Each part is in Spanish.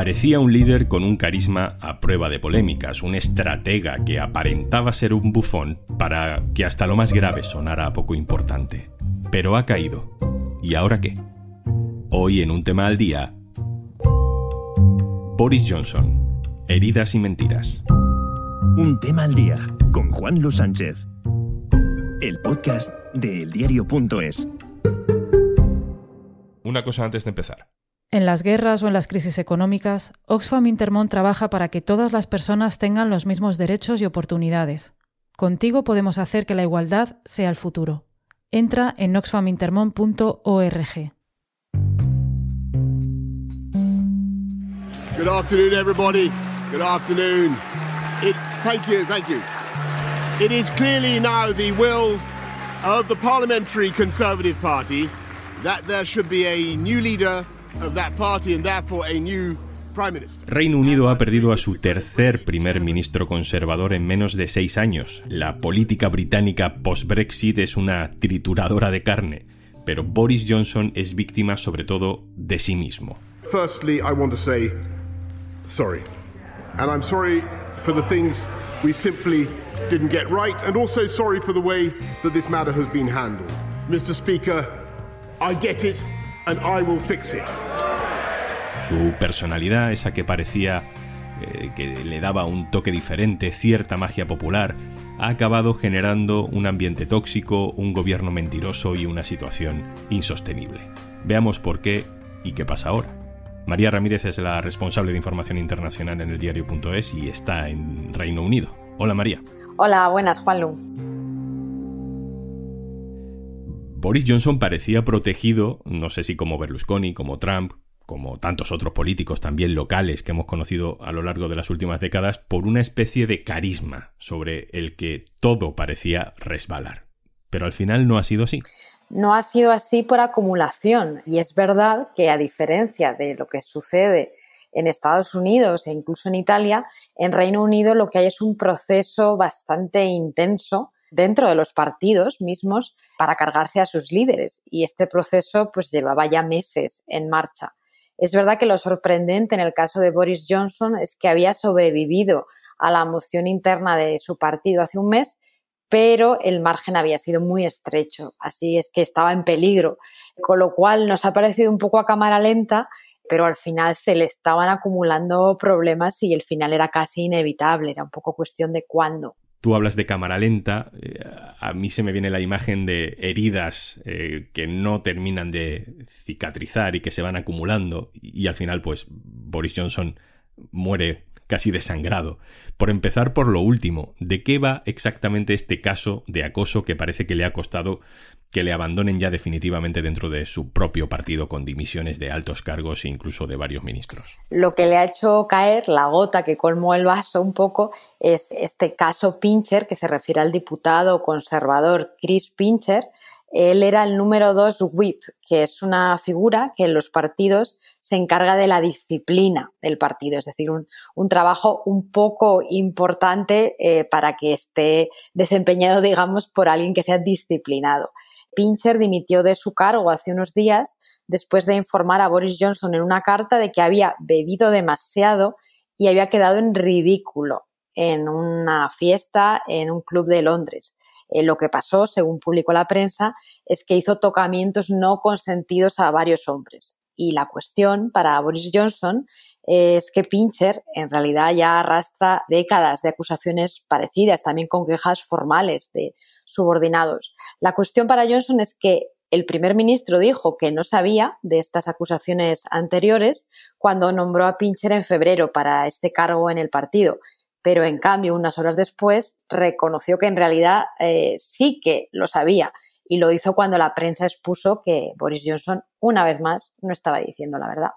Parecía un líder con un carisma a prueba de polémicas, un estratega que aparentaba ser un bufón para que hasta lo más grave sonara poco importante. Pero ha caído. ¿Y ahora qué? Hoy en un tema al día, Boris Johnson, heridas y mentiras. Un tema al día con Juan Luis Sánchez. El podcast de eldiario.es. Una cosa antes de empezar. En las guerras o en las crisis económicas, Oxfam Intermón trabaja para que todas las personas tengan los mismos derechos y oportunidades. Contigo podemos hacer que la igualdad sea el futuro. Entra en oxfamintermon.org. Good afternoon, everybody. Good afternoon. It, thank you, thank you. It is clearly now the will of the Parliamentary Conservative Party that there should be a new leader Reino Unido ha perdido a su tercer primer ministro conservador en menos de seis años. La política británica post-Brexit es una trituradora de carne, pero Boris Johnson es víctima sobre todo de sí mismo. Firstly, I want to say sorry. And I'm sorry for the things we simply didn't get right and also sorry for the way that this matter has been handled. Mr. Speaker, I get it. Su personalidad, esa que parecía eh, que le daba un toque diferente, cierta magia popular, ha acabado generando un ambiente tóxico, un gobierno mentiroso y una situación insostenible. Veamos por qué y qué pasa ahora. María Ramírez es la responsable de información internacional en el diario.es y está en Reino Unido. Hola María. Hola, buenas, Juanlu. Boris Johnson parecía protegido, no sé si como Berlusconi, como Trump, como tantos otros políticos también locales que hemos conocido a lo largo de las últimas décadas, por una especie de carisma sobre el que todo parecía resbalar. Pero al final no ha sido así. No ha sido así por acumulación. Y es verdad que a diferencia de lo que sucede en Estados Unidos e incluso en Italia, en Reino Unido lo que hay es un proceso bastante intenso dentro de los partidos mismos para cargarse a sus líderes y este proceso pues llevaba ya meses en marcha. Es verdad que lo sorprendente en el caso de Boris Johnson es que había sobrevivido a la moción interna de su partido hace un mes, pero el margen había sido muy estrecho, así es que estaba en peligro, con lo cual nos ha parecido un poco a cámara lenta, pero al final se le estaban acumulando problemas y el final era casi inevitable, era un poco cuestión de cuándo. Tú hablas de cámara lenta, eh, a mí se me viene la imagen de heridas eh, que no terminan de cicatrizar y que se van acumulando y, al final pues Boris Johnson muere casi desangrado. Por empezar por lo último, ¿de qué va exactamente este caso de acoso que parece que le ha costado que le abandonen ya definitivamente dentro de su propio partido con dimisiones de altos cargos e incluso de varios ministros. Lo que le ha hecho caer la gota que colmó el vaso un poco es este caso Pincher, que se refiere al diputado conservador Chris Pincher. Él era el número dos whip, que es una figura que en los partidos se encarga de la disciplina del partido, es decir, un, trabajo un poco importante eh, para que esté desempeñado, digamos, por alguien que sea disciplinado. Pincher dimitió de su cargo hace unos días después de informar a Boris Johnson en una carta de que había bebido demasiado y había quedado en ridículo en una fiesta en un club de Londres. Eh, lo que pasó, según publicó la prensa, es que hizo tocamientos no consentidos a varios hombres. Y la cuestión para Boris Johnson es que Pincher en realidad ya arrastra décadas de acusaciones parecidas, también con quejas formales de subordinados. La cuestión para Johnson es que el primer ministro dijo que no sabía de estas acusaciones anteriores cuando nombró a Pincher en febrero para este cargo en el partido, pero en cambio unas horas después reconoció que en realidad eh, sí que lo sabía y lo hizo cuando la prensa expuso que Boris Johnson una vez más no estaba diciendo la verdad.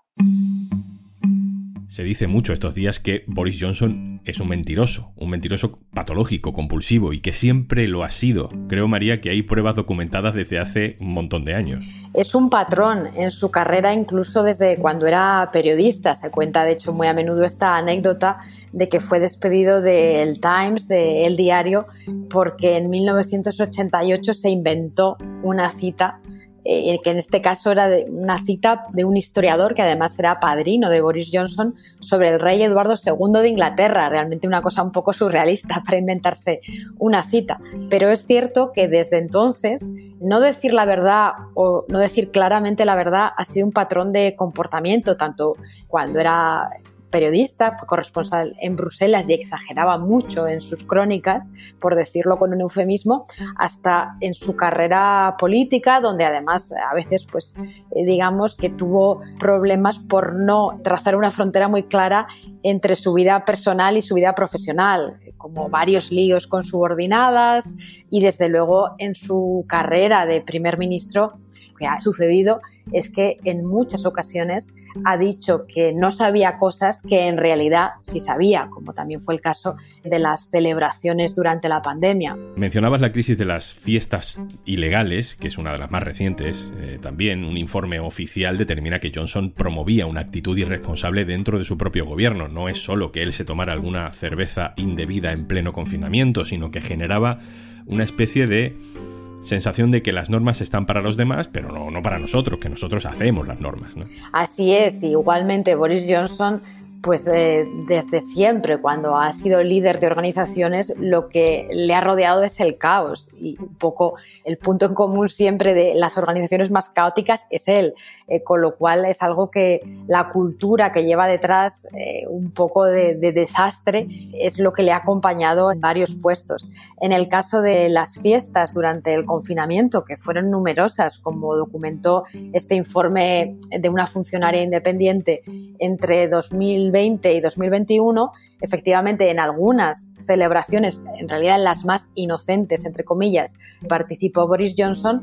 Se dice mucho estos días que Boris Johnson es un mentiroso, un mentiroso patológico, compulsivo y que siempre lo ha sido. Creo, María, que hay pruebas documentadas desde hace un montón de años. Es un patrón en su carrera, incluso desde cuando era periodista. Se cuenta, de hecho, muy a menudo esta anécdota de que fue despedido del Times, de El Diario, porque en 1988 se inventó una cita eh, que en este caso era una cita de un historiador que además era padrino de Boris Johnson sobre el rey Eduardo II de Inglaterra, realmente una cosa un poco surrealista para inventarse una cita. Pero es cierto que desde entonces no decir la verdad o no decir claramente la verdad ha sido un patrón de comportamiento, tanto cuando era periodista, fue corresponsal en Bruselas y exageraba mucho en sus crónicas, por decirlo con un eufemismo, hasta en su carrera política, donde además a veces, pues, eh, digamos que tuvo problemas por no trazar una frontera muy clara entre su vida personal y su vida profesional, como varios líos con subordinadas y desde luego en su carrera de primer ministro que ha sucedido es que en muchas ocasiones ha dicho que no sabía cosas que en realidad sí sabía, como también fue el caso de las celebraciones durante la pandemia. Mencionabas la crisis de las fiestas ilegales, que es una de las más recientes. Eh, también un informe oficial determina que Johnson promovía una actitud irresponsable dentro de su propio gobierno. No es solo que él se tomara alguna cerveza indebida en pleno confinamiento, sino que generaba una especie de sensación de que las normas están para los demás, pero no, no para nosotros, que nosotros hacemos las normas. ¿no? Así es, igualmente Boris Johnson pues eh, desde siempre, cuando ha sido líder de organizaciones, lo que le ha rodeado es el caos y un poco el punto en común siempre de las organizaciones más caóticas es él, eh, con lo cual es algo que la cultura que lleva detrás eh, un poco de, de, desastre es lo que le ha acompañado en varios puestos. En el caso de las fiestas durante el confinamiento, que fueron numerosas, como documentó este informe de una funcionaria independiente entre 2000 2020 y 2021, efectivamente en algunas celebraciones, en realidad en las más inocentes, entre comillas, participó Boris Johnson,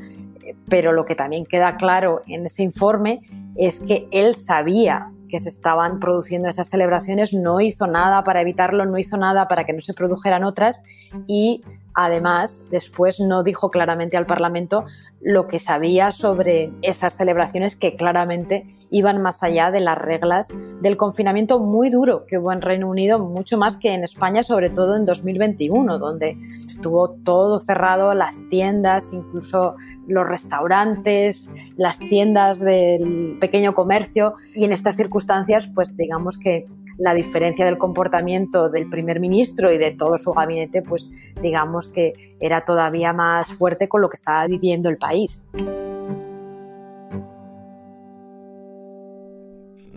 pero lo que también queda claro en ese informe es que él sabía que se estaban produciendo esas celebraciones, no hizo nada para evitarlo, no hizo nada para que no se produjeran otras y además después no dijo claramente al Parlamento lo que sabía sobre esas celebraciones que claramente iban más allá de las reglas del confinamiento muy duro que hubo en Reino Unido, mucho más que en España, sobre todo en 2021, donde estuvo todo cerrado, las tiendas, incluso los restaurantes, las tiendas del pequeño comercio. Y en estas circunstancias, pues digamos que la diferencia del comportamiento del primer ministro y de todo su gabinete, pues digamos que era todavía más fuerte con lo que estaba viviendo el país.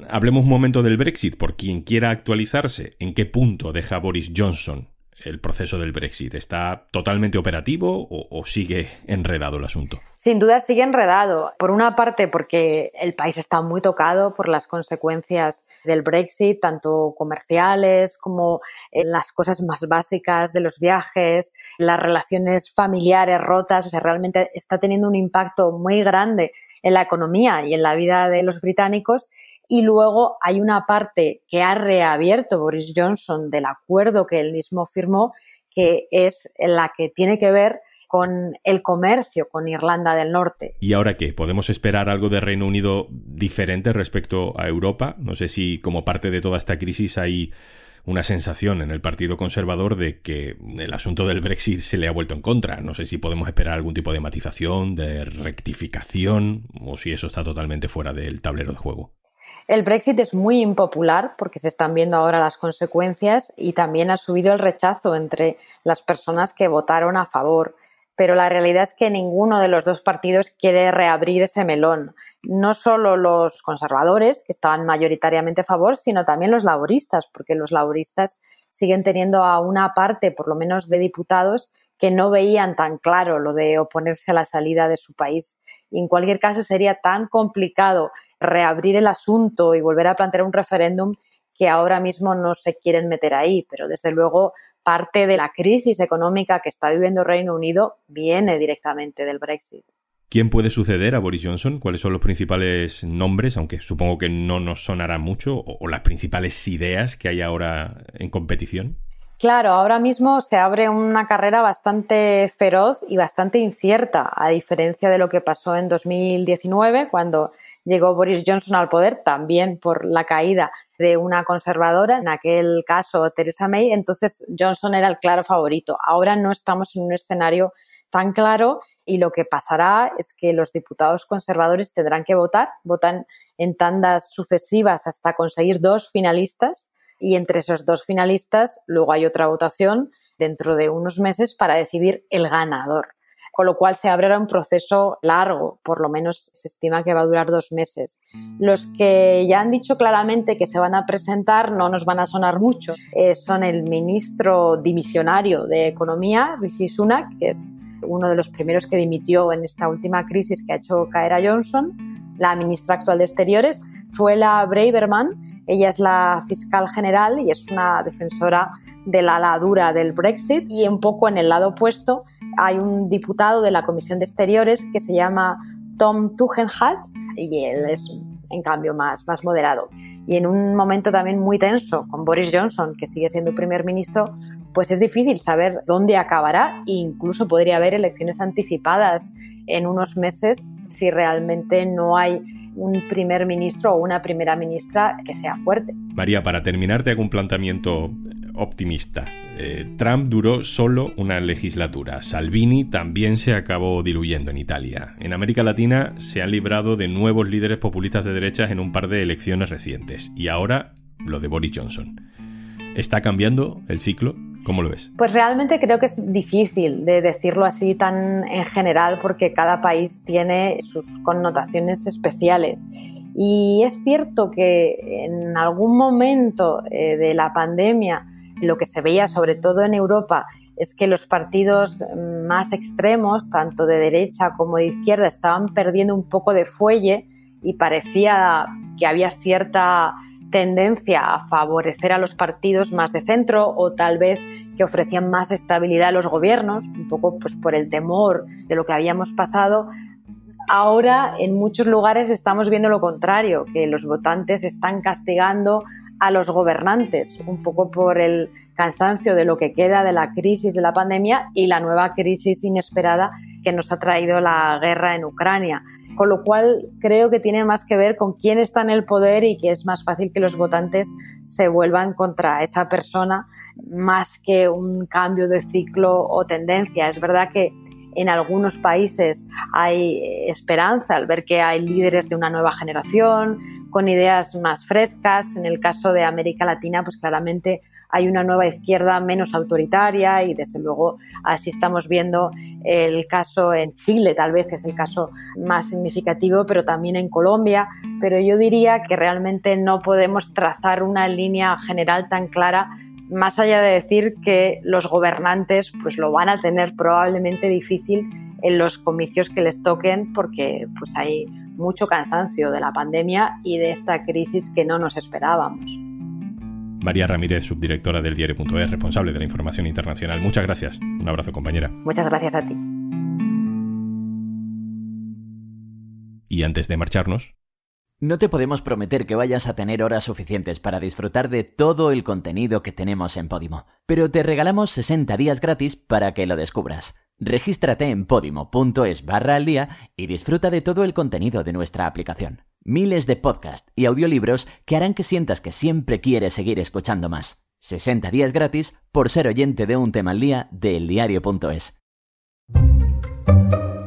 Hablemos un momento del Brexit, por quien quiera actualizarse, ¿en qué punto deja Boris Johnson el proceso del Brexit? ¿Está totalmente operativo o, sigue enredado el asunto? Sin duda sigue enredado. Por una parte porque el país está muy tocado por las consecuencias del Brexit, tanto comerciales como en las cosas más básicas de los viajes, las relaciones familiares rotas, o sea, realmente está teniendo un impacto muy grande en la economía y en la vida de los británicos y luego hay una parte que ha reabierto Boris Johnson del acuerdo que él mismo firmó, que es la que tiene que ver con el comercio con Irlanda del Norte. ¿Y ahora qué? ¿Podemos esperar algo de Reino Unido diferente respecto a Europa? No sé si como parte de toda esta crisis hay una sensación en el Partido Conservador de que el asunto del Brexit se le ha vuelto en contra. No sé si podemos esperar algún tipo de matización, de rectificación, o si eso está totalmente fuera del tablero de juego. El Brexit es muy impopular porque se están viendo ahora las consecuencias y también ha subido el rechazo entre las personas que votaron a favor. Pero la realidad es que ninguno de los dos partidos quiere reabrir ese melón. No solo los conservadores, que estaban mayoritariamente a favor, sino también los laboristas, porque los laboristas siguen teniendo a una parte, por lo menos de diputados, que no veían tan claro lo de oponerse a la salida de su país. Y en cualquier caso sería tan complicado reabrir el asunto y volver a plantear un referéndum que ahora mismo no se quieren meter ahí, pero desde luego parte de la crisis económica que está viviendo Reino Unido viene directamente del Brexit. ¿Quién puede suceder a Boris Johnson? ¿Cuáles son los principales nombres? Aunque supongo que no nos sonará mucho, o, las principales ideas que hay ahora en competición. Claro, ahora mismo se abre una carrera bastante feroz y bastante incierta, a diferencia de lo que pasó en 2019, cuando llegó Boris Johnson al poder también por la caída de una conservadora, en aquel caso Theresa May, entonces Johnson era el claro favorito. Ahora no estamos en un escenario tan claro y lo que pasará es que los diputados conservadores tendrán que votar, votan en tandas sucesivas hasta conseguir dos finalistas y entre esos dos finalistas luego hay otra votación dentro de unos meses para decidir el ganador. Con lo cual se abrirá un proceso largo, por lo menos se estima que va a durar dos meses. Los que ya han dicho claramente que se van a presentar no nos van a sonar mucho. Eh, son el ministro dimisionario de Economía, Rishi Sunak, que es uno de los primeros que dimitió en esta última crisis que ha hecho caer a Johnson, la ministra actual de Exteriores, Suela Braverman. Ella es la fiscal general y es una defensora de la ala dura del Brexit. Y un poco en el lado opuesto hay un diputado de la Comisión de Exteriores que se llama Tom Tugendhat y él es, en cambio, más, más moderado. Y en un momento también muy tenso con Boris Johnson, que sigue siendo primer ministro, pues es difícil saber dónde acabará e incluso podría haber elecciones anticipadas en unos meses si realmente no hay un primer ministro o una primera ministra que sea fuerte. María, para terminar, te hago un planteamiento optimista. Eh, Trump duró solo una legislatura. Salvini también se acabó diluyendo en Italia. En América Latina se han librado de nuevos líderes populistas de derechas en un par de elecciones recientes. Y ahora lo de Boris Johnson. ¿Está cambiando el ciclo? ¿Cómo lo ves? Pues realmente creo que es difícil de decirlo así tan en general porque cada país tiene sus connotaciones especiales. Y es cierto que en algún momento eh, de la pandemia lo que se veía sobre todo en Europa es que los partidos más extremos, tanto de derecha como de izquierda, estaban perdiendo un poco de fuelle y parecía que había cierta tendencia a favorecer a los partidos más de centro o tal vez que ofrecían más estabilidad a los gobiernos, un poco pues por el temor de lo que habíamos pasado. Ahora en muchos lugares estamos viendo lo contrario, que los votantes están castigando a los gobernantes, un poco por el cansancio de lo que queda de la crisis de la pandemia y la nueva crisis inesperada que nos ha traído la guerra en Ucrania con lo cual creo que tiene más que ver con quién está en el poder y que es más fácil que los votantes se vuelvan contra esa persona más que un cambio de ciclo o tendencia. Es verdad que en algunos países hay esperanza al ver que hay líderes de una nueva generación con ideas más frescas. En el caso de América Latina, pues claramente hay una nueva izquierda menos autoritaria y desde luego así estamos viendo el caso en Chile, tal vez es el caso más significativo, pero también en Colombia. Pero yo diría que realmente no podemos trazar una línea general tan clara más allá de decir que los gobernantes pues lo van a tener probablemente difícil en los comicios que les toquen porque pues hay mucho cansancio de la pandemia y de esta crisis que no nos esperábamos. María Ramírez, subdirectora del diario.es, responsable de la información internacional. Muchas gracias. Un abrazo, compañera. Muchas gracias a ti. Y antes de marcharnos, no te podemos prometer que vayas a tener horas suficientes para disfrutar de todo el contenido que tenemos en Podimo, pero te regalamos 60 días gratis para que lo descubras. Regístrate en podimo.es barra al día y disfruta de todo el contenido de nuestra aplicación miles de podcasts y audiolibros que harán que sientas que siempre quieres seguir escuchando más. 60 días gratis por ser oyente de un tema al día de eldiario.es.